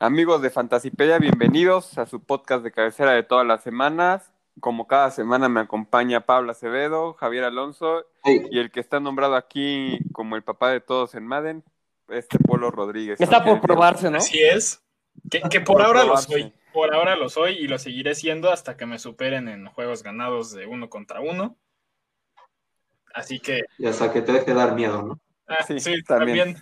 Amigos de Fantasipedia, bienvenidos a su podcast de cabecera de todas las semanas. Como cada semana me acompaña Pablo Acevedo, Javier Alonso y el que está nombrado aquí como el papá de todos en Madden, este Polo Rodríguez. Está por probarse, ¿no? Así es. Que, por, ahora lo soy. Por ahora lo soy y lo seguiré siendo hasta que me superen en juegos ganados de uno contra uno. Así que. Y hasta que te deje dar miedo, ¿no? Ah, sí, también.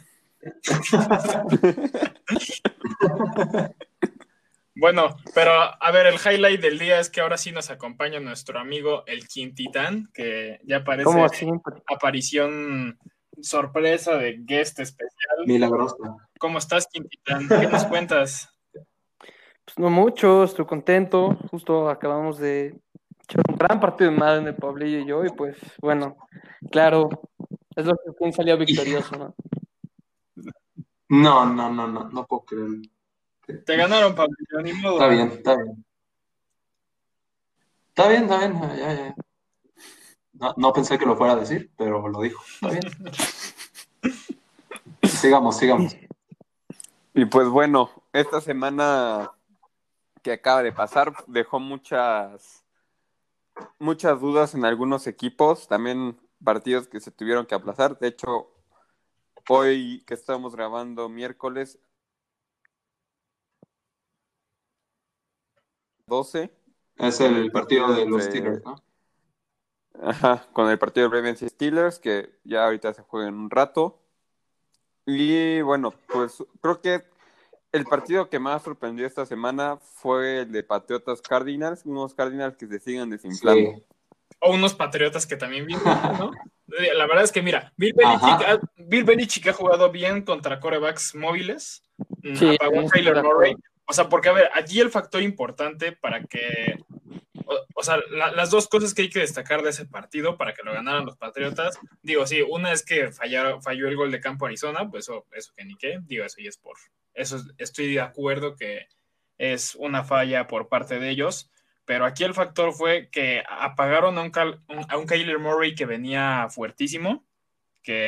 bueno, pero a ver, el highlight del día es que ahora sí nos acompaña nuestro amigo el Quintitán, que ya parece aparición sorpresa de guest especial. Milagrosa. ¿Cómo estás, Quintitán? ¿Qué nos cuentas? Pues no mucho, estoy contento. Justo acabamos de un gran partido de Madden de Pablillo y yo, y pues bueno, claro, es lo que quien salió victorioso, ¿no? No, no, no, no, no puedo creer. Te ganaron, Pablillo, ni modo. Está bien, está bien. Está bien, está bien, ya, ya. No, no, pensé que lo fuera a decir, pero lo dijo. Está bien. sigamos, sigamos. Y pues bueno, esta semana que acaba de pasar dejó muchas muchas dudas en algunos equipos, también partidos que se tuvieron que aplazar. De hecho, hoy que estamos grabando miércoles 12. Es el partido de los Steelers, ¿no? Ajá, con el partido de Ravens y Steelers, que ya ahorita se juega en un rato. Y bueno, pues creo que el partido que más sorprendió esta semana fue el de Patriotas Cardinals, unos Cardinals que se siguen desinflando. O unos Patriotas que también vienen, ¿no? La verdad es que, mira, Bill Belichick, ha, jugado bien contra corebacks móviles. Sí, apagó Taylor Murray. O sea, porque, a ver, allí el factor importante para que o, sea, las dos cosas que hay que destacar de ese partido para que lo ganaran los Patriotas, digo, sí, una es que falló el gol de campo Arizona, pues eso, eso que ni qué, digo, eso y es por, eso estoy de acuerdo que es una falla por parte de ellos, pero aquí el factor fue que apagaron a un, a un Kyler Murray que venía fuertísimo, que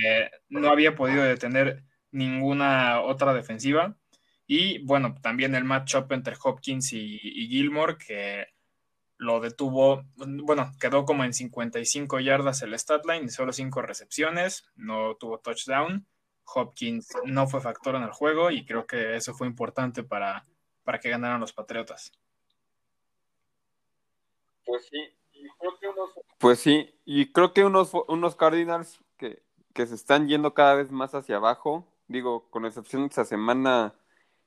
no había podido detener ninguna otra defensiva, y bueno, también el matchup entre Hopkins y, y Gilmore, que lo detuvo, bueno, quedó como en 55 yardas el stat line, solo 5 recepciones, no tuvo touchdown. Hopkins no fue factor en el juego y creo que eso fue importante para, para que ganaran los Patriotas. Pues sí, y creo que unos, pues sí, y creo que unos, unos Cardinals que, que se están yendo cada vez más hacia abajo, digo, con excepción de esa semana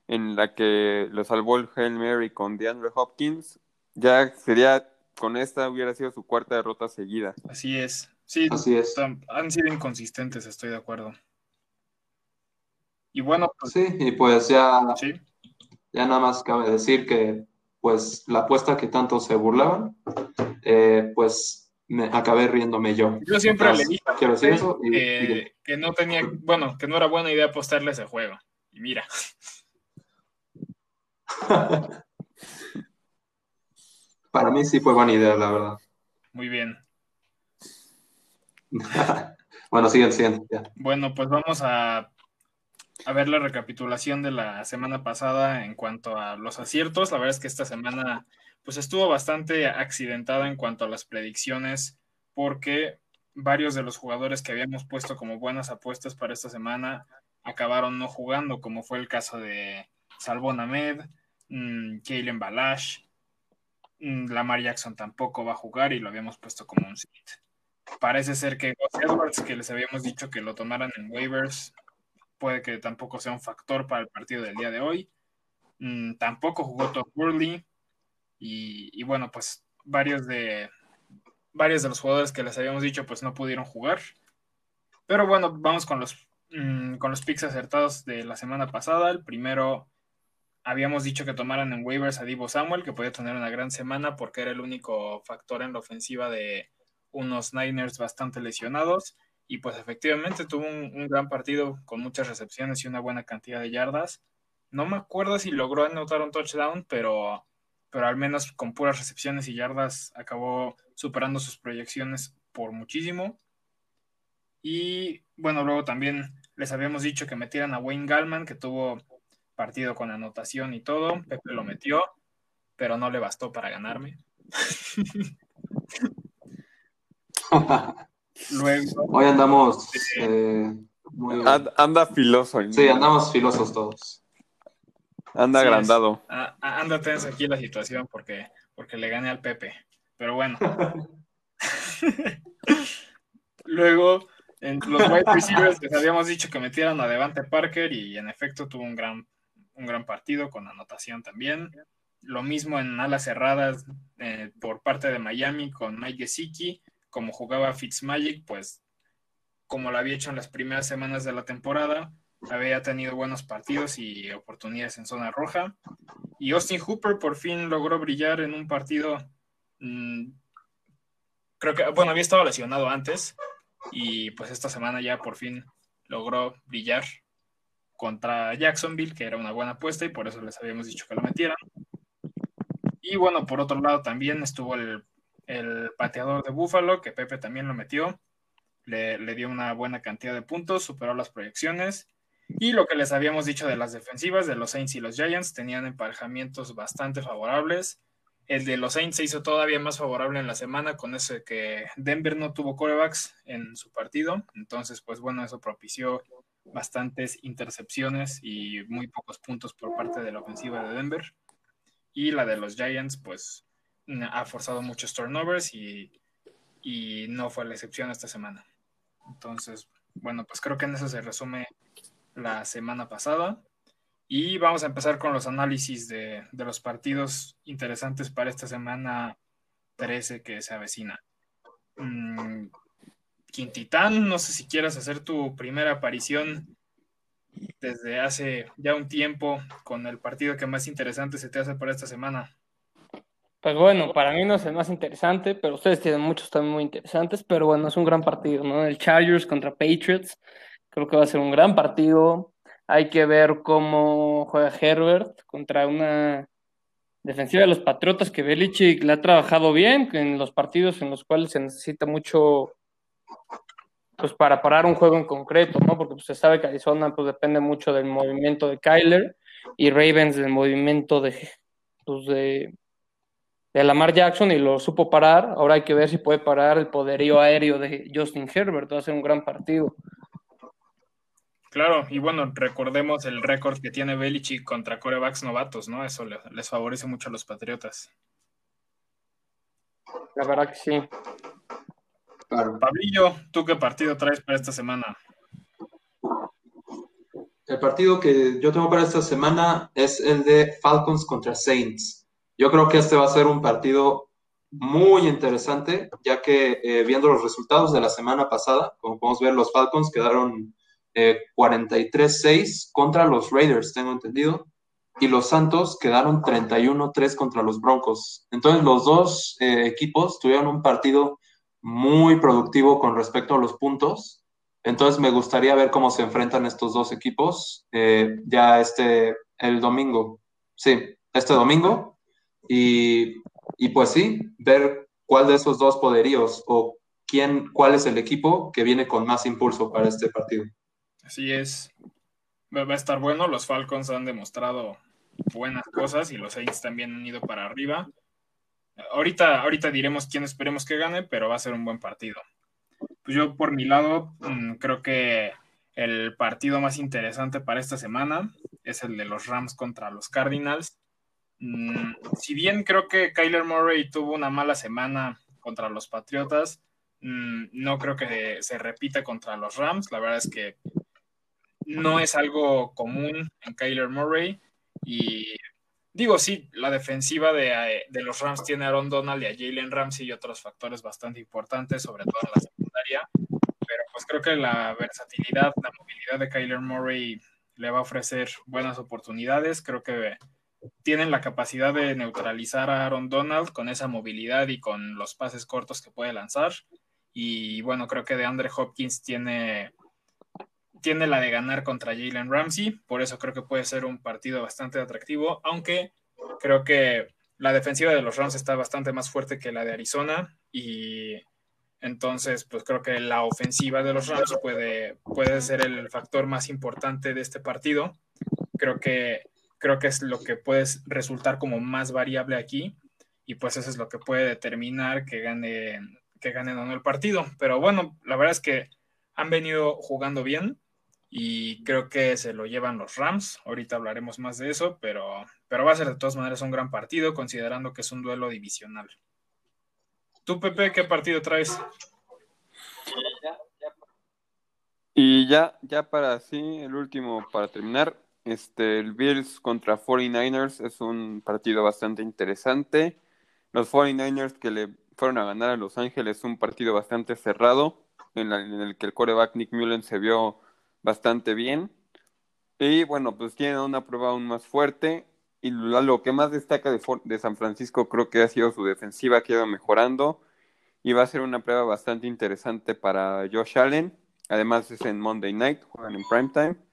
en la que lo salvó el Hail Mary con DeAndre Hopkins, ya sería, con esta hubiera sido su cuarta derrota seguida. Así es. Sí, Así es. han sido inconsistentes, estoy de acuerdo. Y bueno, pues, sí, y pues ya, ya nada más cabe decir que pues la apuesta que tanto se burlaban, eh, pues me acabé riéndome yo. Yo siempre le dije quiero decir eso que no tenía, bueno, que no era buena idea apostarle ese juego. Y mira. Para mí sí fue buena idea, la verdad. Muy bien. bueno, sigue siguiente. Bueno, pues vamos a, a ver la recapitulación de la semana pasada en cuanto a los aciertos. La verdad es que esta semana pues estuvo bastante accidentada en cuanto a las predicciones porque varios de los jugadores que habíamos puesto como buenas apuestas para esta semana acabaron no jugando, como fue el caso de Salvon Ahmed, mmm, Kalen Balash, Mm, Lamar Jackson tampoco va a jugar y lo habíamos puesto como un sit. Parece ser que Edwards, que les habíamos dicho que lo tomaran en waivers, puede que tampoco sea un factor para el partido del día de hoy. Mm, tampoco jugó Todd Burley. Y, bueno, pues varios de, varios de los jugadores que les habíamos dicho pues no pudieron jugar. Pero bueno, vamos con los, mm, con los picks acertados de la semana pasada. El primero habíamos dicho que tomaran en waivers a Divo Samuel, que podía tener una gran semana porque era el único factor en la ofensiva de unos Niners bastante lesionados. Y pues efectivamente tuvo un, gran partido con muchas recepciones y una buena cantidad de yardas. No me acuerdo si logró anotar un touchdown, pero, pero al menos con puras recepciones y yardas acabó superando sus proyecciones por muchísimo. Y bueno, luego también les habíamos dicho que metieran a Wayne Gallman, que tuvo partido con anotación y todo. Pepe lo metió, pero no le bastó para ganarme. Luego, Hoy andamos eh, anda filoso. Sí, andamos filosos todos. Anda agrandado. anda tensa aquí la situación porque, porque le gané al Pepe. Pero bueno. Luego, en los wide receivers les habíamos dicho que metieran a Devante Parker y en efecto tuvo un gran, un gran partido con anotación también. Lo mismo en alas cerradas eh, por parte de Miami con Mike Gesicki. Como jugaba Fitzmagic, pues como lo había hecho en las primeras semanas de la temporada, había tenido buenos partidos y oportunidades en zona roja. Y Austin Hooper por fin logró brillar en un partido. Mm, creo que, bueno, había estado lesionado antes y pues esta semana ya por fin logró brillar contra Jacksonville, que era una buena apuesta y por eso les habíamos dicho que lo metieran. Y bueno, por otro lado también estuvo el, pateador de Buffalo, que Pepe también lo metió. Le, le, dio una buena cantidad de puntos, superó las proyecciones. Y lo que les habíamos dicho de las defensivas de los Saints y los Giants, tenían emparejamientos bastante favorables. El de los Saints se hizo todavía más favorable en la semana con ese que Denver no tuvo corebacks en su partido. Entonces, pues bueno, eso propició bastantes intercepciones y muy pocos puntos por parte de la ofensiva de Denver. Y la de los Giants, pues ha forzado muchos turnovers y, no fue la excepción esta semana. Entonces, bueno, pues creo que en eso se resume la semana pasada. Y vamos a empezar con los análisis de, los partidos interesantes para esta semana 13 que se avecina. Mm, Quintitán, no sé si quieras hacer tu primera aparición desde hace ya un tiempo con el partido que más interesante se te hace para esta semana. Pues bueno, para mí no es el más interesante, pero ustedes tienen muchos también muy interesantes, pero bueno, es un gran partido, ¿no? El Chargers contra Patriots, creo que va a ser un gran partido. Hay que ver cómo juega Herbert contra una defensiva de los Patriotas que Belichick le ha trabajado bien en los partidos en los cuales se necesita mucho pues para parar un juego en concreto, ¿no? Porque pues, se sabe que Arizona pues depende mucho del movimiento de Kyler y Ravens del movimiento de, pues, de, de Lamar Jackson y lo supo parar. Ahora hay que ver si puede parar el poderío aéreo de Justin Herbert. Va a ser un gran partido. Claro, y bueno, recordemos el récord que tiene Belichick contra corebacks novatos, ¿no? Eso les favorece mucho a los Patriotas. La verdad que sí. Pablillo, ¿tú qué partido traes para esta semana? El partido que yo tengo para esta semana es el de Falcons contra Saints. Yo creo que este va a ser un partido muy interesante, ya que eh, viendo los resultados de la semana pasada, como podemos ver, los Falcons quedaron 43-6 eh, contra los Raiders, tengo entendido, y los Santos quedaron 31-3 contra los Broncos. Entonces los dos eh, equipos tuvieron un partido muy productivo con respecto a los puntos. Entonces me gustaría ver cómo se enfrentan estos dos equipos ya este, el domingo. Sí, este domingo. Y, pues sí, ver cuál de esos dos poderíos o quién, cuál es el equipo que viene con más impulso para este partido. Así es. Va a estar bueno. Los Falcons han demostrado buenas cosas y los Saints también han ido para arriba. Ahorita, ahorita diremos quién esperemos que gane, pero va a ser un buen partido. Pues yo por mi lado mm, creo que el partido más interesante para esta semana es el de los Rams contra los Cardinals. Mm, si bien creo que Kyler Murray tuvo una mala semana contra los Patriotas, mm, no creo que se repita contra los Rams. La verdad es que no es algo común en Kyler Murray y Digo, sí, la defensiva eh, de, los Rams tiene a Aaron Donald y a Jalen Ramsey y otros factores bastante importantes, sobre todo en la secundaria, pero pues creo que la versatilidad, la movilidad de Kyler Murray le va a ofrecer buenas oportunidades. Creo que tienen la capacidad de neutralizar a Aaron Donald con esa movilidad y con los pases cortos que puede lanzar. Y bueno, creo que de Andre Hopkins tiene tiene la de ganar contra Jalen Ramsey, por eso creo que puede ser un partido bastante atractivo, aunque creo que la defensiva de los Rams está bastante más fuerte que la de Arizona y Entonces, pues creo que la ofensiva de los Rams puede, puede ser el factor más importante de este partido. Creo que, creo que es lo que puede resultar como más variable aquí y pues eso es lo que puede determinar que gane que ganen o no el partido. Pero bueno, la verdad es que han venido jugando bien y creo que se lo llevan los Rams. Ahorita hablaremos más de eso, pero, pero va a ser de todas maneras un gran partido considerando que es un duelo divisional. ¿Tú, Pepe, qué partido traes? Y ya, ya para sí, el último para terminar, este, el Bills contra 49ers es un partido bastante interesante. Los 49ers que le fueron a ganar a Los Ángeles un partido bastante cerrado, en, el que el coreback Nick Mullen se vio bastante bien. Y bueno, pues tienen una prueba aún más fuerte. Y lo que más destaca de, de San Francisco creo que ha sido su defensiva que ha ido mejorando. Y va a ser una prueba bastante interesante para Josh Allen. Además es en Monday Night, juegan en primetime.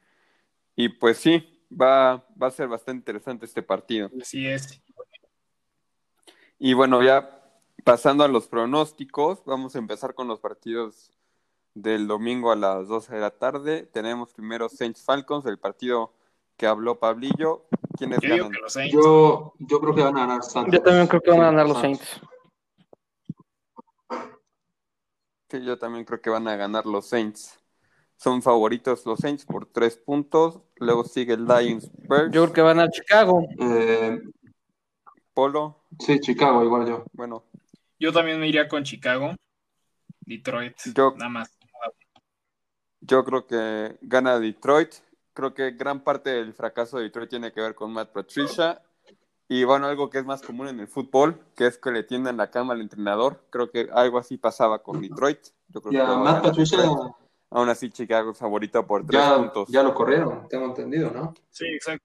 Y pues sí, va, va a ser bastante interesante este partido. Así es. Y bueno, ya pasando a los pronósticos, vamos a empezar con los partidos del domingo a las 12 de la tarde. Tenemos primero Saints Falcons, el partido que habló Pablillo. ¿Quiénes ganan? Yo, yo creo que van a ganar Santos. Yo también creo que van a ganar los Saints. Sí, yo también creo que van a ganar los Saints. Son favoritos los Saints por tres puntos. Luego sigue el Lions Birds. Yo creo que van a Chicago. Eh, Polo. Sí, Chicago, igual yo. Bueno. Yo también me iría con Chicago. Detroit. Yo, nada más. Yo creo que gana Detroit. Creo que gran parte del fracaso de Detroit tiene que ver con Matt Patricia. Y bueno, algo que es más común en el fútbol, que es que le tiendan la cama al entrenador. Creo que algo así pasaba con Detroit. Yo creo Ya, que Matt Patricia Aún así, Chicago es favorito por tres ya, puntos. ya lo corrieron, tengo entendido, ¿no? Sí, exacto.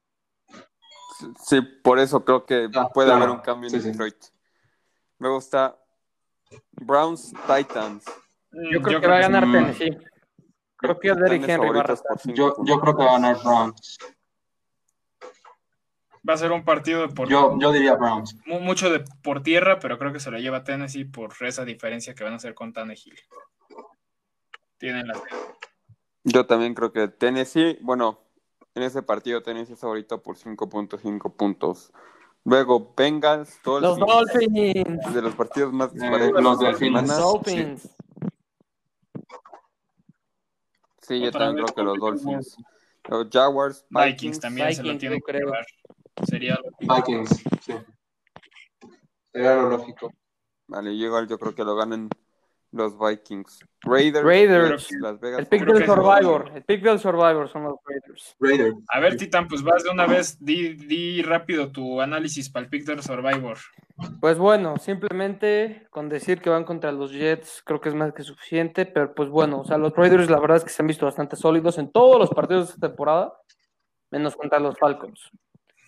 Sí, por eso creo que Ah, puede claro. haber un cambio en Sí, sí. Detroit. Luego está Browns Titans. Yo creo que va a ganar mm, Tennessee. Creo que Derrick Henry va a Yo, yo creo que va a ganar Browns. Va a ser un partido por Yo, yo diría Browns. mu- mucho de por tierra, pero creo que se lo lleva Tennessee por esa diferencia que van a hacer con Tannehill. Tienen la Yo también creo que Tennessee, bueno, en ese partido Tennessee es favorito por 5.5 puntos. Luego Bengals, Los Dolphins, Dolphins. de los partidos más Eh, disparejos los Delfines. semana. Dolphins. Sí, yo Otra también creo que los Dolphins. Dolphins. Los Jaguars, Vikings Vikings, también se lo Vikings, tienen yo que creo. llevar. Sería lo- Vikings, sí. Sería lo lógico. Vale, yo igual yo creo que lo ganan los Vikings. Raiders, Raiders. Las Vegas. El pick del Survivor. El pick del Survivor son los Raiders. Raiders. A ver, Titan, pues vas de una vez, di, di rápido tu análisis para el pick del Survivor. Pues bueno, simplemente con decir que van contra los Jets creo que es más que suficiente, pero pues bueno, o sea, los Raiders la verdad es que se han visto bastante sólidos en todos los partidos de esta temporada, menos contra los Falcons.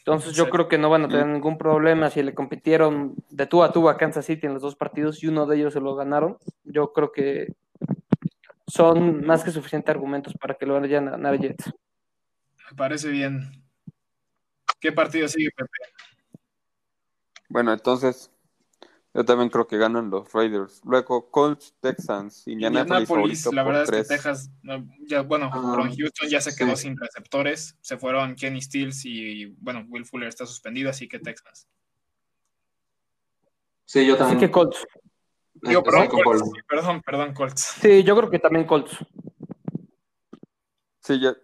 Entonces yo Sí. creo que no van a tener ningún problema si le compitieron de tú a tú a Kansas City en los dos partidos y uno de ellos se lo ganaron. Yo creo que son más que suficientes argumentos para que lo vayan a ganar Jets. Me parece bien. ¿Qué partido sigue, Pepe? Bueno, entonces yo también creo que ganan los Raiders. Luego Colts, Texans, Indianapolis, Indianapolis, la por verdad es tres. que Texas, ya, bueno, Ah, Houston ya se sí. quedó sin receptores, se fueron Kenny Stills y, bueno, Will Fuller está suspendido, así que Texas. Sí, yo Así también. que Colts. Digo, perdón, Colts, sí, perdón, perdón, Colts. Sí, yo creo que también Colts. Sí, ya.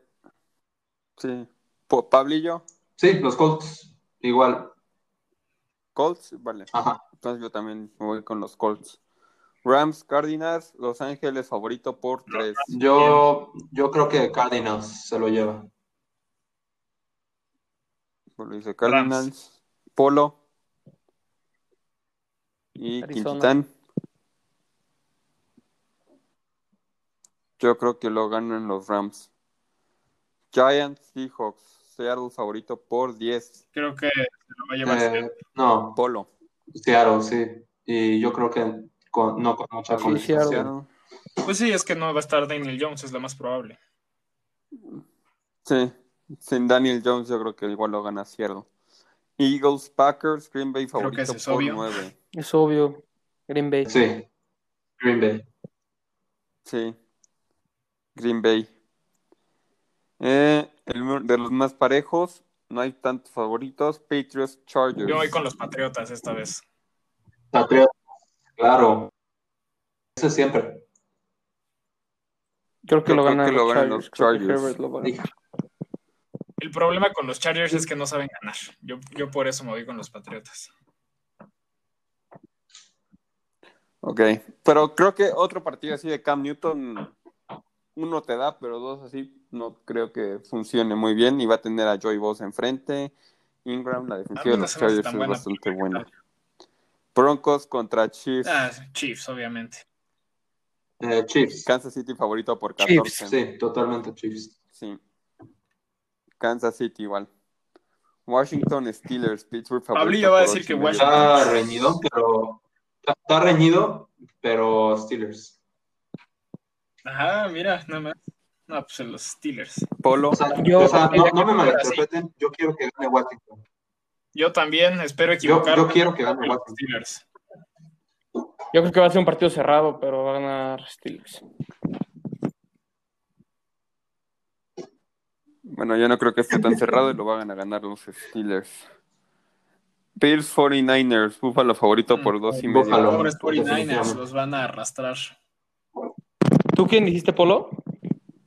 Sí. Pablillo, Sí, los Colts. Igual. Colts, vale. Ajá. Entonces yo también me voy con los Colts. Rams, Cardinals, Los Ángeles, favorito por tres. Yo, yo creo que Cardinals se lo lleva. Lo dice Cardinals, Polo y. Quintitán. Yo creo que lo ganan los Rams. Giants, Seahawks, Seattle favorito por 10. Creo que se lo va a llevar. Eh, no, Polo. Seattle, sí. Y yo creo que con, no con mucha Sí. Pues sí, es que no va a estar Daniel Jones, es lo más probable. Sí, sin Daniel Jones yo creo que igual lo gana Seattle. Eagles, Packers, Green Bay Creo que favorito es por obvio. 9. Es obvio. Green Bay. Sí, Green Bay. Sí. Green Bay. Eh, el, de los más parejos, no hay tantos favoritos. Patriots, Chargers. Yo voy con los Patriotas esta vez. Patriotas, claro. Eso siempre. Creo que Yo lo creo ganan que lo los ganan Chargers. los lo. El problema con los Chargers es que no saben ganar. Yo, yo por eso me voy con los Patriotas. Ok, pero creo que otro partido así de Cam Newton, uno te da, pero dos así, no creo que funcione muy bien. Y va a tener a Joy Bosa enfrente. Ingram, la defensiva de los Chargers es buena, bastante buena. Broncos contra Chiefs. Ah, Chiefs, obviamente. Eh, Chiefs. Kansas City favorito por Chiefs, 14. Sí, totalmente Chiefs. Sí. Kansas City igual. Washington Steelers, Pittsburgh favorito. Pablillo va a decir que. Washington- Está reñido, pero. Está reñido, pero Steelers. Ajá, mira, nada más. No, pues en los Steelers. Polo. O sea, Yo- o sea, no, no me malinterpreten, yo quiero que gane Washington. Yo también espero equivocarme. yo quiero que gane Washington. Steelers. Yo creo que va a ser un partido cerrado, pero va a ganar Steelers. Bueno, yo no creo que esté tan cerrado y lo van a ganar los Steelers. Bills 49ers, Buffalo favorito por dos y medio. Buffalo. Pobres 49ers definitivamente. los van a arrastrar. ¿Tú quién dijiste, Polo?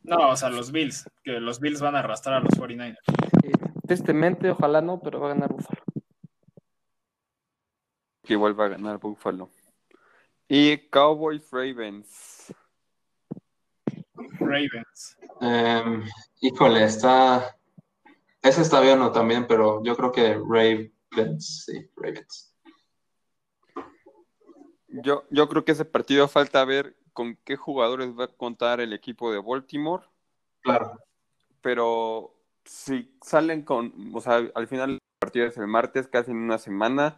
No, o sea, los Bills. Que los Bills van a arrastrar a los 49ers. Eh, tristemente, ojalá no, pero va a ganar Buffalo. Que igual va a ganar Buffalo. Y Cowboys Ravens. Ravens. Em, híjole, está. Ese está bien o también, pero yo creo que Ravens, sí, Ravens. Yo, yo creo que ese partido falta ver con qué jugadores va a contar el equipo de Baltimore. Claro. Pero si salen con, o sea, al final el partido es el martes, casi en una semana.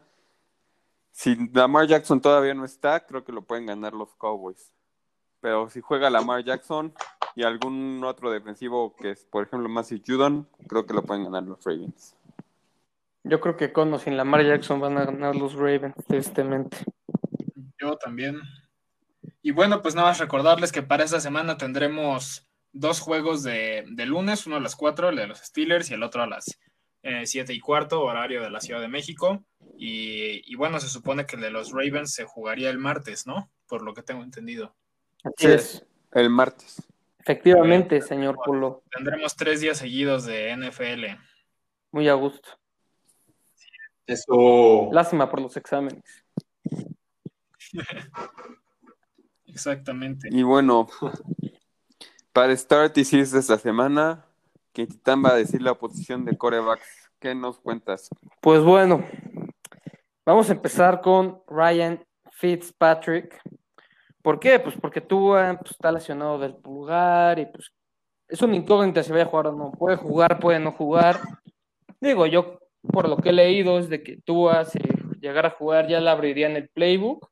Si Lamar Jackson todavía no está, creo que lo pueden ganar los Cowboys. Pero si juega Lamar Jackson y algún otro defensivo que es, por ejemplo, Massey Judon, creo que lo pueden ganar los Ravens. Yo creo que con o sin Lamar Jackson van a ganar los Ravens, tristemente. Yo también. Y bueno, pues nada más recordarles que para esta semana tendremos dos juegos de, de lunes, uno a las 4, el de los Steelers, y el otro a las eh, 7 y cuarto, horario de la Ciudad de México. Y, y bueno, se supone que el de los Ravens se jugaría el martes, ¿no? Por lo que tengo entendido. Así Sí. es. El martes. Efectivamente, señor Polo. Tendremos tres días seguidos de NFL. Muy a gusto. Eso. Lástima por los exámenes. Exactamente. Y bueno, para Start y Sits de esta semana, que Titán va a decir la posición de corebacks. ¿Qué nos cuentas? Pues bueno, vamos a empezar con Ryan Fitzpatrick. ¿Por qué? Pues porque Tua pues, está lesionado del pulgar y pues es una incógnita si vaya a jugar o no. Puede jugar, puede no jugar. Digo, yo por lo que he leído es de que Tua si llegara a jugar ya la abriría en el playbook.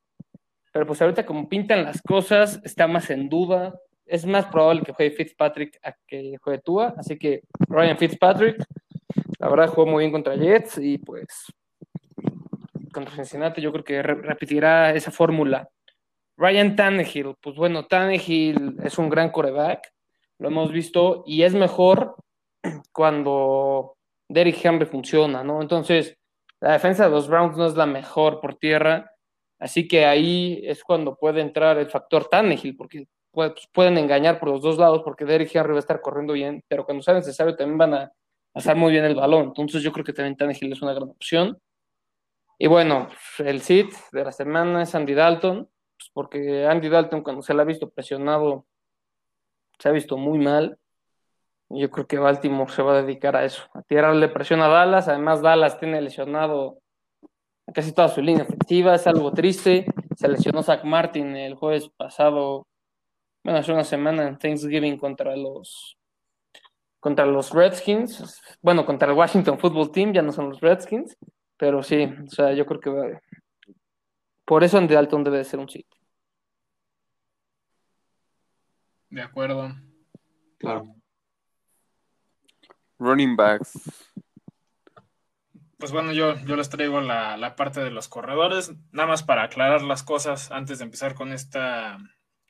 Pero pues ahorita como pintan las cosas, está más en duda. Es más probable que juegue Fitzpatrick a que juegue Tua. Así que Ryan Fitzpatrick, la verdad jugó muy bien contra Jets y pues contra Cincinnati yo creo que re- repetirá esa fórmula. Ryan Tannehill, pues bueno, Tannehill es un gran coreback, lo hemos visto y es mejor cuando Derrick Henry funciona, ¿no? Entonces, la defensa de los Browns no es la mejor por tierra, así que ahí es cuando puede entrar el factor Tannehill, porque pues, pueden engañar por los dos lados, porque Derrick Henry va a estar corriendo bien, pero cuando sea necesario también van a pasar muy bien el balón. Entonces yo creo que también Tannehill es una gran opción. Y bueno, el sit de la semana es Andy Dalton, pues porque Andy Dalton cuando se le ha visto presionado, se ha visto muy mal. Yo creo que Baltimore se va a dedicar a eso, a tirarle presión a Dallas. Además, Dallas tiene lesionado a casi toda su línea ofensiva, es algo triste. Se lesionó Zach Martin el jueves pasado, bueno, hace una semana en Thanksgiving contra los contra los Redskins, bueno, contra el Washington Football Team, ya no son los Redskins, pero sí, o sea, yo creo que va- por eso Andy Dalton debe de ser un sí. De acuerdo. Claro. Running backs. Pues bueno, yo, yo les traigo la, la parte de los corredores, nada más para aclarar las cosas antes de empezar con esta,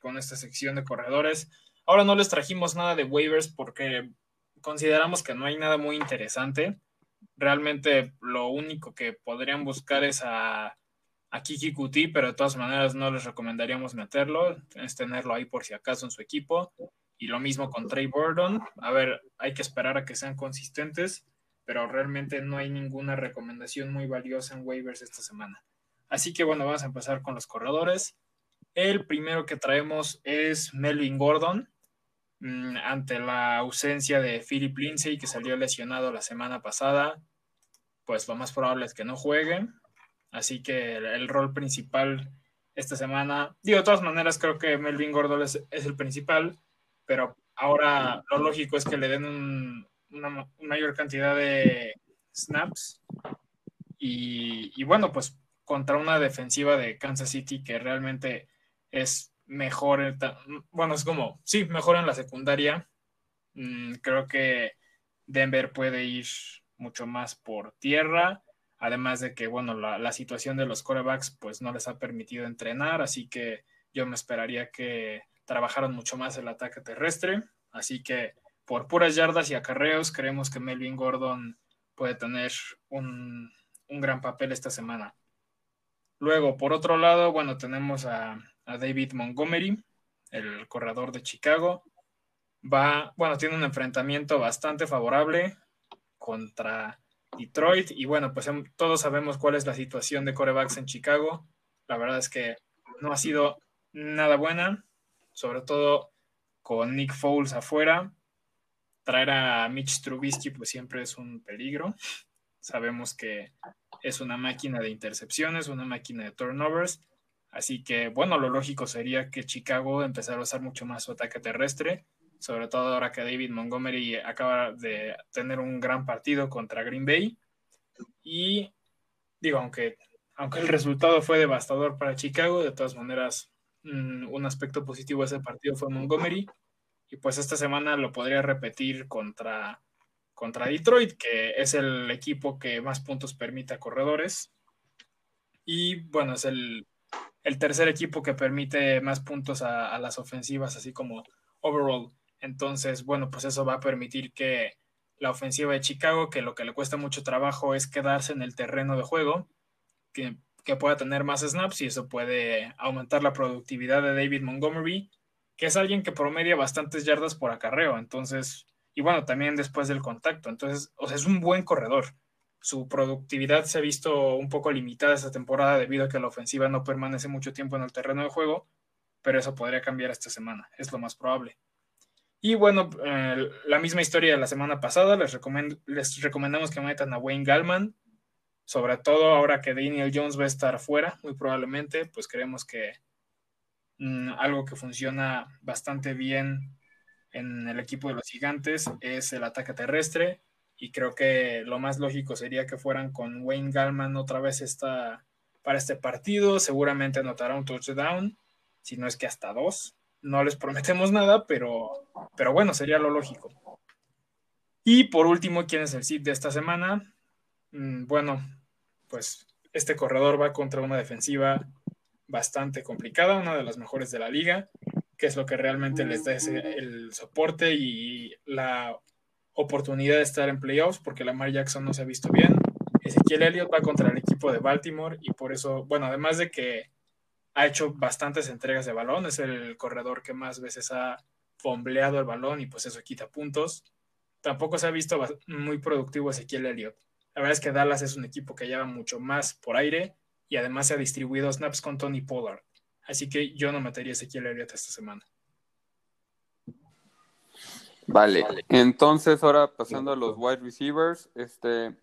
con esta sección de corredores. Ahora no les trajimos nada de waivers porque consideramos que no hay nada muy interesante. Realmente lo único que podrían buscar es a, a Kiki Kuti, pero de todas maneras no les recomendaríamos meterlo, es tenerlo ahí por si acaso en su equipo. Y lo mismo con Trey Bordon. A ver, hay que esperar a que sean consistentes, pero realmente no hay ninguna recomendación muy valiosa en waivers esta semana. Así que bueno, vamos a empezar con los corredores. El primero que traemos es Melvin Gordon. Mm, ante la ausencia de Philip Lindsay, que salió lesionado la semana pasada, pues lo más probable es que no juegue. Así que el, rol principal esta semana, digo, de todas maneras, creo que Melvin Gordon es, el principal, pero ahora lo lógico es que le den una, mayor cantidad de snaps. Y, y bueno, pues contra una defensiva de Kansas City que realmente es mejor, bueno, es como, sí, mejor en la secundaria. Mm, creo que Denver puede ir mucho más por tierra, además de que, bueno, la, situación de los corebacks pues no les ha permitido entrenar, así que yo me esperaría que trabajaran mucho más el ataque terrestre, así que por puras yardas y acarreos creemos que Melvin Gordon puede tener un, un gran papel esta semana. Luego, por otro lado, bueno, tenemos a David Montgomery, el corredor de Chicago. Va, bueno, tiene un enfrentamiento bastante favorable contra Detroit. Y bueno, pues em, todos sabemos cuál es la situación de corebacks en Chicago. La verdad es que no ha sido nada buena, sobre todo con Nick Foles afuera. Traer a Mitch Trubisky pues siempre es un peligro. Sabemos que es una máquina de intercepciones, una máquina de turnovers Así que, bueno, lo lógico sería que Chicago empezara a usar mucho más su ataque terrestre, sobre todo ahora que David Montgomery acaba de tener un gran partido contra Green Bay. Y digo, aunque, aunque el resultado fue devastador para Chicago, de todas maneras, mm, un aspecto positivo de ese partido fue Montgomery. Y pues esta semana lo podría repetir contra, contra Detroit, que es el equipo que más puntos permite a corredores. Y bueno, es el el tercer equipo que permite más puntos a, las ofensivas, así como overall. Entonces, bueno, pues eso va a permitir que la ofensiva de Chicago, que lo que le cuesta mucho trabajo es quedarse en el terreno de juego, que, que pueda tener más snaps y eso puede aumentar la productividad de David Montgomery, que es alguien que promedia bastantes yardas por acarreo. Entonces, y bueno, también después del contacto. Entonces, o sea, es un buen corredor su productividad se ha visto un poco limitada esta temporada debido a que la ofensiva no permanece mucho tiempo en el terreno de juego, pero eso podría cambiar esta semana, es lo más probable. Y bueno, eh, la misma historia de la semana pasada, les, les recomendamos que metan a Wayne Gallman, sobre todo ahora que Daniel Jones va a estar fuera, muy probablemente, pues creemos que mm, algo que funciona bastante bien en el equipo de los gigantes es el ataque terrestre y creo que lo más lógico sería que fueran con Wayne Gallman otra vez esta, para este partido. Seguramente anotará un touchdown, si no es que hasta dos. No les prometemos nada, pero, pero bueno, sería lo lógico. Y por último, ¿quién es el sit de esta semana? Mm, bueno, pues este corredor va contra una defensiva bastante complicada, una de las mejores de la liga, que es lo que realmente les da el soporte y la oportunidad de estar en playoffs porque Lamar Jackson no se ha visto bien. Ezequiel Elliott va contra el equipo de Baltimore y por eso, bueno, además de que ha hecho bastantes entregas de balón, es el corredor que más veces ha fombleado el balón y pues eso quita puntos. Tampoco se ha visto muy productivo Ezequiel Elliott. La verdad es que Dallas es un equipo que lleva mucho más por aire y además se ha distribuido snaps con Tony Pollard. Así que yo no metería a Ezequiel Elliott esta semana. Vale, entonces ahora pasando a los wide receivers, este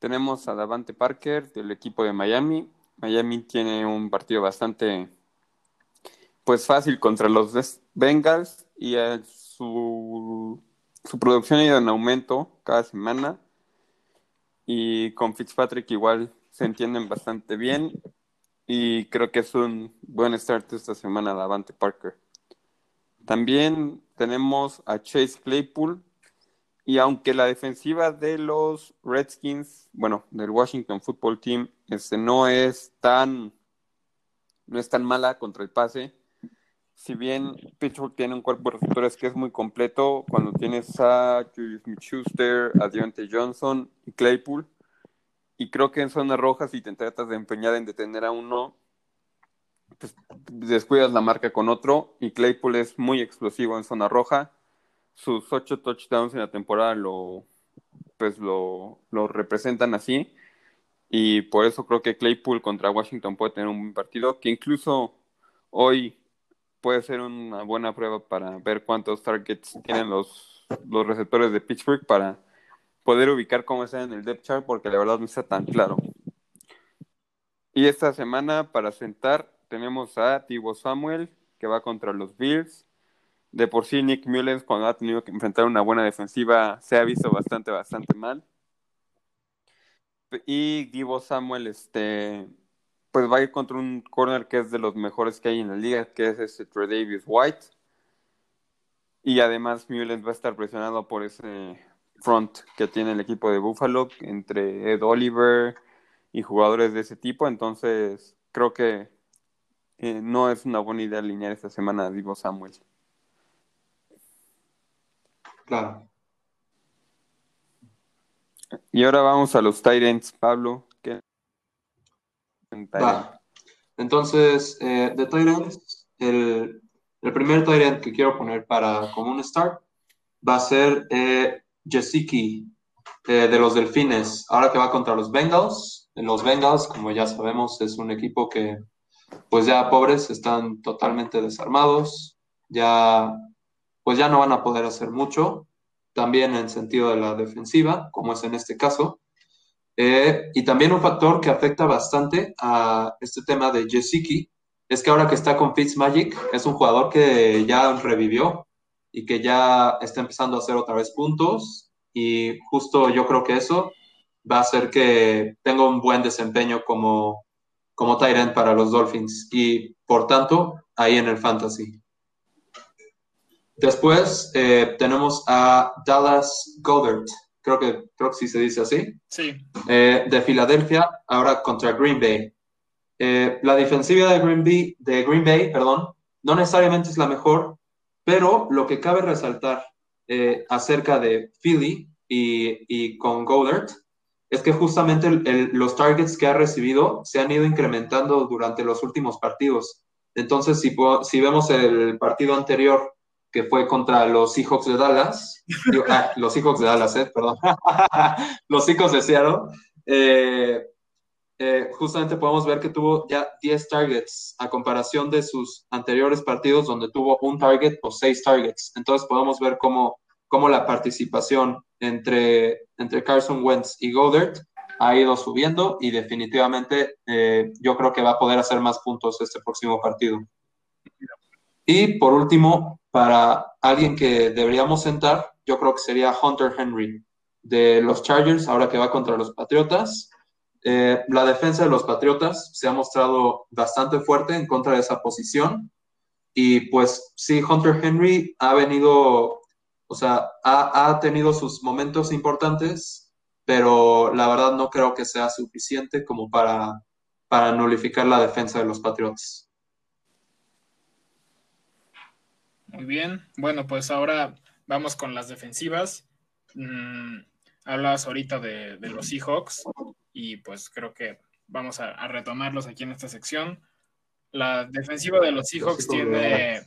tenemos a Davante Parker del equipo de Miami. Miami tiene un partido bastante pues fácil contra los Bengals y eh, su, su producción ha ido en aumento cada semana y con Fitzpatrick igual se entienden bastante bien y creo que es un buen start esta semana Davante Parker. También tenemos a Chase Claypool. Y aunque la defensiva de los Redskins, bueno, del Washington Football Team, este, no es tan no es tan mala contra el pase, si bien Pittsburgh tiene un cuerpo de receptores que es muy completo, cuando tienes a Julius Smith-Schuster, a Deontay Johnson y Claypool, y creo que en zonas rojas, si te tratas de empeñar en detener a uno, pues descuidas la marca con otro, y Claypool es muy explosivo en zona roja. Sus ocho touchdowns en la temporada lo, pues lo, lo representan así, y por eso creo que Claypool contra Washington puede tener un buen partido, que incluso hoy puede ser una buena prueba para ver cuántos targets tienen los, los receptores de Pittsburgh para poder ubicar cómo están en el depth chart, porque la verdad no está tan claro. Y esta semana, para sentar, tenemos a Tibo Samuel, que va contra los Bills. De por sí, Nick Mullens, cuando ha tenido que enfrentar una buena defensiva, se ha visto bastante, bastante mal. Y Divo Samuel, este, pues va a ir contra un corner que es de los mejores que hay en la liga, que es este Davis White. Y además Mullens va a estar presionado por ese front que tiene el equipo de Buffalo entre Ed Oliver y jugadores de ese tipo. Entonces creo que eh, no es una buena idea alinear esta semana a Divo Samuel. Claro. Y ahora vamos a los Tyrants, Pablo. Entonces, eh, de Tyrants, el, el, primer Tyrant que quiero poner para como un start va a ser eh, Jessiki eh, de los Delfines, ahora que va contra los Bengals. Los Bengals, como ya sabemos, es un equipo que, pues ya pobres, están totalmente desarmados, ya, pues ya no van a poder hacer mucho, también en sentido de la defensiva, como es en este caso. Eh, y también un factor que afecta bastante a este tema de Jessiki es que ahora que está con Fitzmagic, es un jugador que ya revivió y que ya está empezando a hacer otra vez puntos. Y justo yo creo que eso va a hacer que tenga un buen desempeño como, como Tyrant para los Dolphins y por tanto ahí en el Fantasy. Después eh, tenemos a Dallas Goddard creo que, creo que sí se dice así. Sí. Eh, de Filadelfia, ahora contra Green Bay. Eh, la defensiva de Green, Bay, de Green Bay, perdón, no necesariamente es la mejor, pero lo que cabe resaltar eh, acerca de Philly y, y, con Goddard es que justamente los targets que ha recibido se han ido incrementando durante los últimos partidos. Entonces, si, si vemos el partido anterior que fue contra los Seahawks de Dallas, ah, los Seahawks de Dallas, eh, perdón, los Seahawks de Seattle, eh, eh, justamente podemos ver que tuvo ya 10 targets a comparación de sus anteriores partidos donde tuvo un target o 6 targets. Entonces podemos ver cómo, cómo la participación entre, entre Carson Wentz y Goddard ha ido subiendo y definitivamente yo creo que va a poder hacer más puntos este próximo partido. Y por último, para alguien que deberíamos sentar, yo creo que sería Hunter Henry de los Chargers, ahora que va contra los Patriotas. Eh, la defensa de los Patriotas se ha mostrado bastante fuerte en contra de esa posición. Y pues sí, Hunter Henry ha venido, o sea, ha, ha tenido sus momentos importantes, pero la verdad no creo que sea suficiente como para, para nulificar la defensa de los Patriotas. Muy bien. Bueno, pues ahora vamos con las defensivas. Mm, hablabas ahorita de, los Seahawks y pues creo que vamos a, retomarlos aquí en esta sección. La defensiva de los Seahawks tiene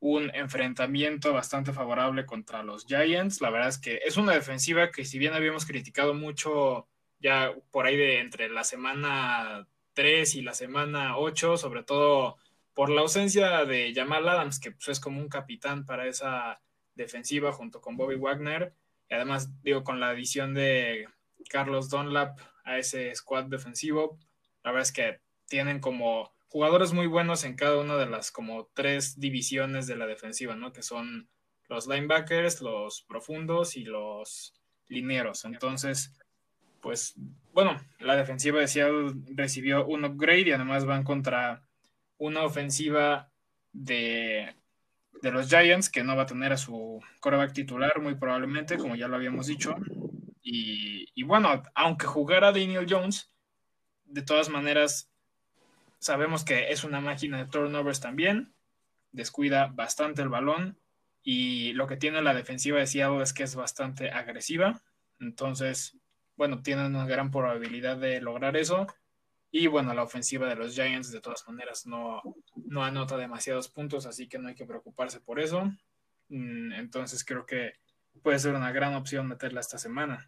un enfrentamiento bastante favorable contra los Giants. La verdad es que es una defensiva que si bien habíamos criticado mucho ya por ahí de entre la semana 3 y la semana 8, sobre todo por la ausencia de Jamal Adams, que pues, es como un capitán para esa defensiva junto con Bobby Wagner, y además digo con la adición de Carlos Dunlap a ese squad defensivo, la verdad es que tienen como jugadores muy buenos en cada una de las como tres divisiones de la defensiva, ¿no? Que son los linebackers, los profundos y los linieros. Entonces, pues, bueno, la defensiva de Seattle recibió un upgrade y además van contra una ofensiva de, los Giants que no va a tener a su coreback titular muy probablemente, como ya lo habíamos dicho. Y, bueno, aunque jugara Daniel Jones, de todas maneras sabemos que es una máquina de turnovers también. descuida bastante el balón y lo que tiene la defensiva de Seattle es que es bastante agresiva. Entonces, bueno, tienen una gran probabilidad de lograr eso. Y bueno, la ofensiva de los Giants de todas maneras no, no anota demasiados puntos, así que no hay que preocuparse por eso. Mm, entonces creo que puede ser una gran opción meterla esta semana.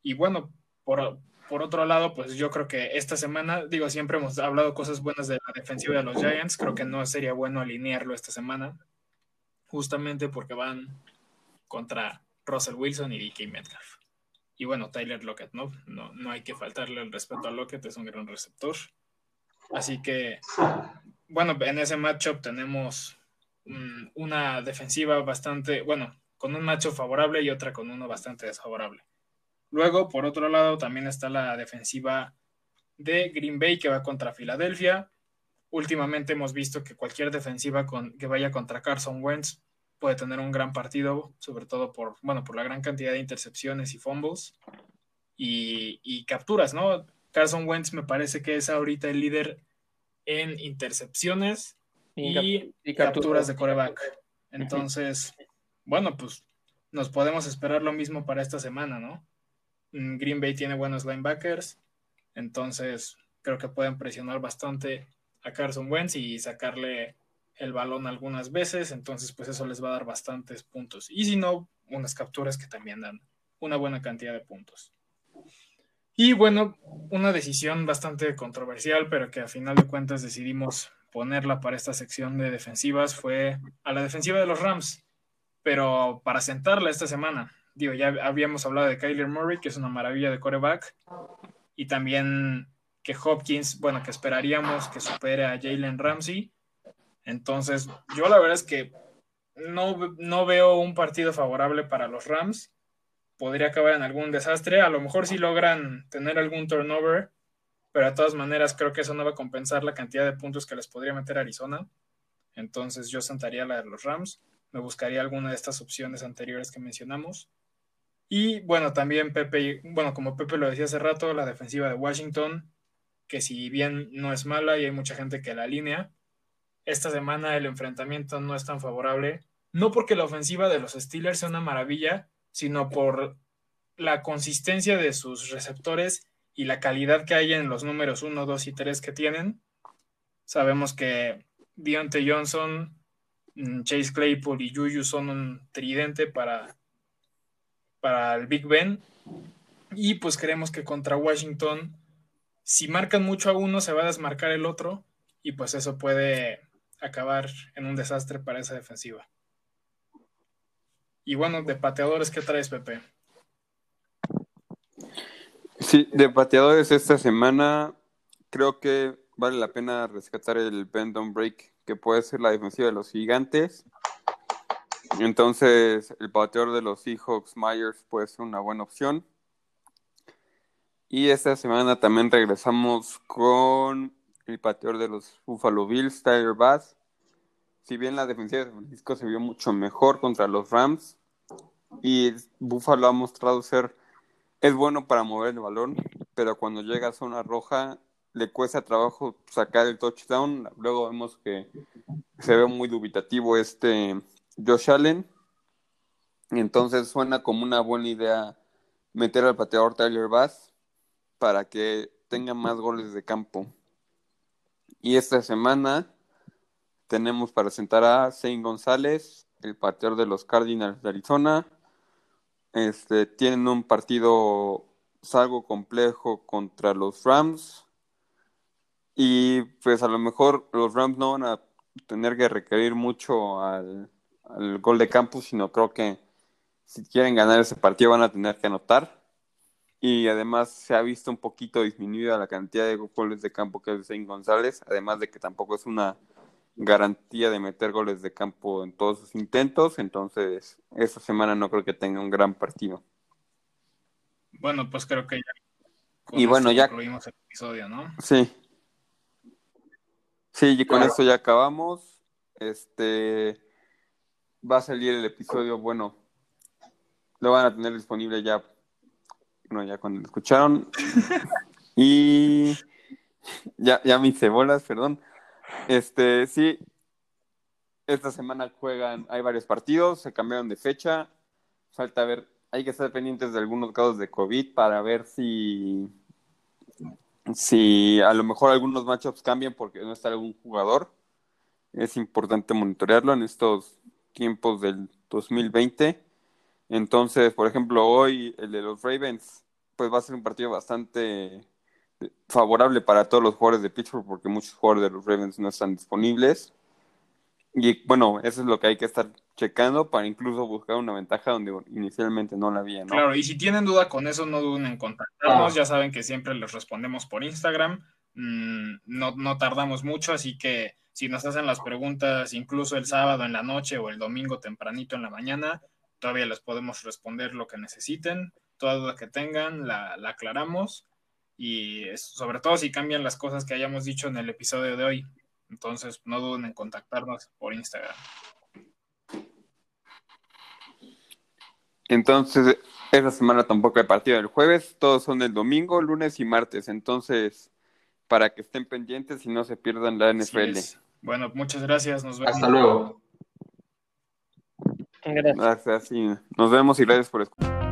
Y bueno, por, por otro lado, pues yo creo que esta semana, digo, siempre hemos hablado cosas buenas de la defensiva de los Giants, creo que no sería bueno alinearlo esta semana, justamente porque van contra Russell Wilson y DK Metcalf. Y bueno, Tyler Lockett, ¿no? ¿no? No hay que faltarle el respeto a Lockett, es un gran receptor. Así que, bueno, en ese matchup tenemos una defensiva bastante, bueno, con un matchup favorable y otra con uno bastante desfavorable. Luego, por otro lado, también está la defensiva de Green Bay que va contra Filadelfia. Últimamente hemos visto que cualquier defensiva con, que vaya contra Carson Wentz puede tener un gran partido, sobre todo por, bueno, por la gran cantidad de intercepciones y fumbles y, capturas, ¿no? Carson Wentz me parece que es ahorita el líder en intercepciones y, capturas de coreback. Entonces, bueno, pues nos podemos esperar lo mismo para esta semana, ¿no? Mm, Green Bay tiene buenos linebackers, entonces creo que pueden presionar bastante a Carson Wentz y sacarle el balón algunas veces, entonces pues eso les va a dar bastantes puntos. Y si no, unas capturas que también dan una buena cantidad de puntos. Y bueno, una decisión bastante controversial, pero que a final de cuentas decidimos ponerla para esta sección de defensivas fue a la defensiva de los Rams, pero para sentarla esta semana. Digo, ya habíamos hablado de Kyler Murray, que es una maravilla de coreback, y también que Hopkins, bueno, que esperaríamos que supere a Jalen Ramsey, entonces, yo la verdad es que no, no veo un partido favorable para los Rams. Podría acabar en algún desastre. A lo mejor si logran tener algún turnover, pero de todas maneras creo que eso no va a compensar la cantidad de puntos que les podría meter Arizona. Entonces yo sentaría la de los Rams. Me buscaría alguna de estas opciones anteriores que mencionamos. Y bueno, también Pepe, bueno, como Pepe lo decía hace rato, la defensiva de Washington, que si bien no es mala y hay mucha gente que la alinea, esta semana el enfrentamiento no es tan favorable, no porque la ofensiva de los Steelers sea una maravilla, sino por la consistencia de sus receptores y la calidad que hay en los números 1, 2 y 3 que tienen. Sabemos que Deontay Johnson, mm, Chase Claypool y Juju son un tridente para, para el Big Ben. Y pues creemos que contra Washington, si marcan mucho a uno, se va a desmarcar el otro. Y pues eso puede acabar en un desastre para esa defensiva. Y bueno, de pateadores, ¿qué traes, Pepe? Sí, de pateadores esta semana creo que vale la pena rescatar el bend break que puede ser la defensiva de los gigantes. Entonces, el pateador de los Seahawks, Myers, puede ser una buena opción. Y esta semana también regresamos con el pateador de los Buffalo Bills, Tyler Bass. Si bien la defensiva de San Francisco se vio mucho mejor contra los Rams, y Buffalo ha mostrado ser, es bueno para mover el balón, pero cuando llega a zona roja le cuesta trabajo sacar el touchdown. Luego vemos que se ve muy dubitativo este Josh Allen. Entonces suena como una buena idea meter al pateador Tyler Bass para que tenga más goles de campo. Y esta semana tenemos para sentar a Zane González, el pateador de los Cardinals de Arizona. Este, tienen un partido algo complejo contra los Rams. Y pues a lo mejor los Rams no van a tener que requerir mucho al, al gol de campo, sino creo que si quieren ganar ese partido van a tener que anotar y además se ha visto un poquito disminuida la cantidad de goles de campo que hace González, además de que tampoco es una garantía de meter goles de campo en todos sus intentos, entonces esta semana no creo que tenga un gran partido. Bueno, pues creo que ya y bueno, ya concluimos el episodio, ¿no? Sí. Sí, y con esto ya acabamos. Este va a salir el episodio, bueno, lo van a tener disponible ya no, ya cuando lo escucharon. y ya, ya me hice bolas, perdón. Este, sí. esta semana juegan, hay varios partidos, se cambiaron de fecha. Falta ver, hay que estar pendientes de algunos casos de COVID para ver si, si a lo mejor algunos matchups cambian porque no está algún jugador. Es importante monitorearlo en estos tiempos del 2020. Entonces, por ejemplo, hoy el de los Ravens, pues va a ser un partido bastante favorable para todos los jugadores de Pittsburgh porque muchos jugadores de los Ravens no están disponibles. Y bueno, eso es lo que hay que estar checando para incluso buscar una ventaja donde inicialmente no la había, ¿no? Claro, y si tienen duda con eso, no duden en contactarnos. Ya saben que siempre les respondemos por Instagram. Mm, no, no tardamos mucho, así que si nos hacen las preguntas incluso el sábado en la noche o el domingo tempranito en la mañana, todavía les podemos responder lo que necesiten. Toda duda que tengan, la, aclaramos. Y sobre todo si cambian las cosas que hayamos dicho en el episodio de hoy. Entonces, no duden en contactarnos por Instagram. Entonces, esta semana tampoco hay partido el jueves, todos son el domingo, lunes y martes. Entonces, para que estén pendientes y no se pierdan la NFL. Bueno, muchas gracias. Nos vemos. Hasta luego. Gracias. Nos vemos y gracias por escuchar.